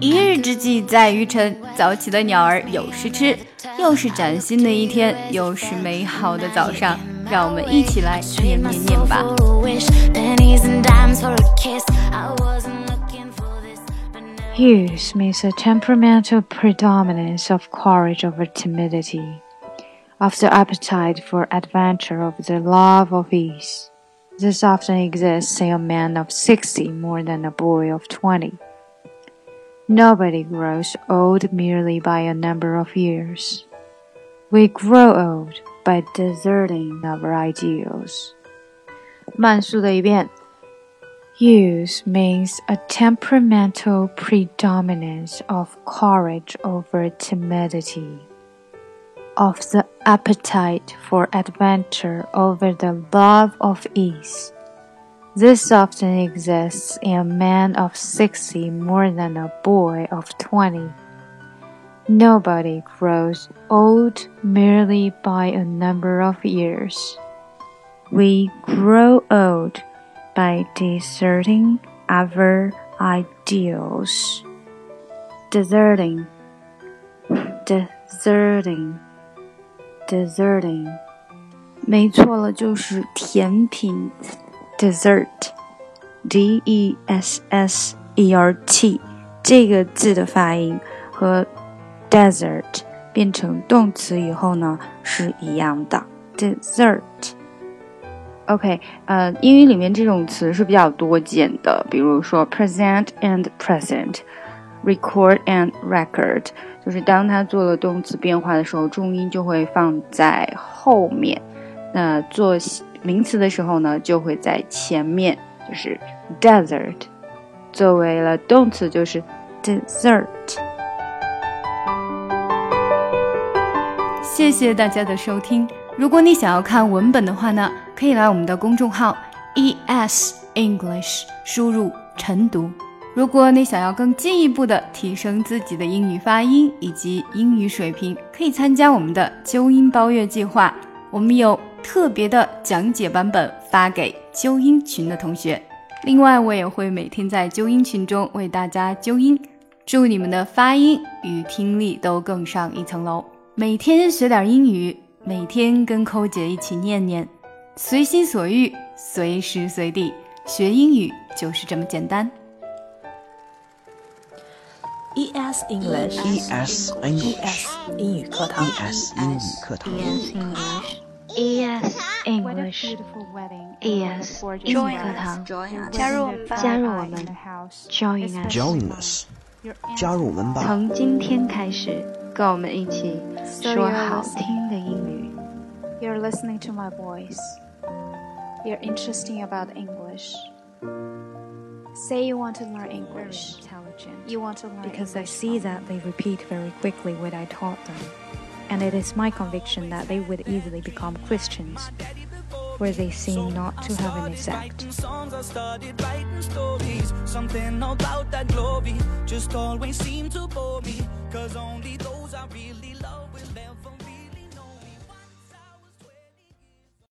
一日之计在于晨，早起的鸟儿有食吃。又是崭新的一天，又是美好的早上，让我们一起来念念念吧。Use means a temperamental predominance of courage over timidity, of the appetite for adventure over the love of ease. This often exists in a man of sixty more than a boy of twenty. Nobody grows old merely by a number of years. We grow old by deserting our ideals. 慢速的一遍。Use means a temperamental predominance of courage over timidity, of the appetite for adventure over the love of ease. This often exists in a man of sixty more than a boy of twenty. Nobody grows old merely by a number of years. We grow old by deserting our ideals. Deserting, deserting, deserting，没错了，就是甜品 ，dessert，d e s s e r t 这个字的发音和 desert 变成动词以后呢是一样的，dessert。OK，呃，英语里面这种词是比较多见的，比如说 present and present，record and record，就是当它做了动词变化的时候，重音就会放在后面；那做名词的时候呢，就会在前面，就是 desert。作为了动词就是 dessert。谢谢大家的收听。如果你想要看文本的话呢？可以来我们的公众号 E S English 输入晨读。如果你想要更进一步的提升自己的英语发音以及英语水平，可以参加我们的纠音包月计划。我们有特别的讲解版本发给纠音群的同学。另外，我也会每天在纠音群中为大家纠音，祝你们的发音与听力都更上一层楼。每天学点英语，每天跟扣姐一起念念。随心所欲，随时随地学英语就是这么简单。E S English，E S English，英语课堂，E S 英语课堂，E S English，E S 英语课堂，加入加入我们，Join us，加入我们吧。从今天开始，跟我们一起说好听的英语。You're listening to my voice. You're interesting about English. Say you want to learn English. You want to learn because English I see that they repeat very quickly what I taught them. And it is my conviction that they would easily become Christians, where they seem not to have an effect. Something about that glory just always seemed to bore me, cause only those I really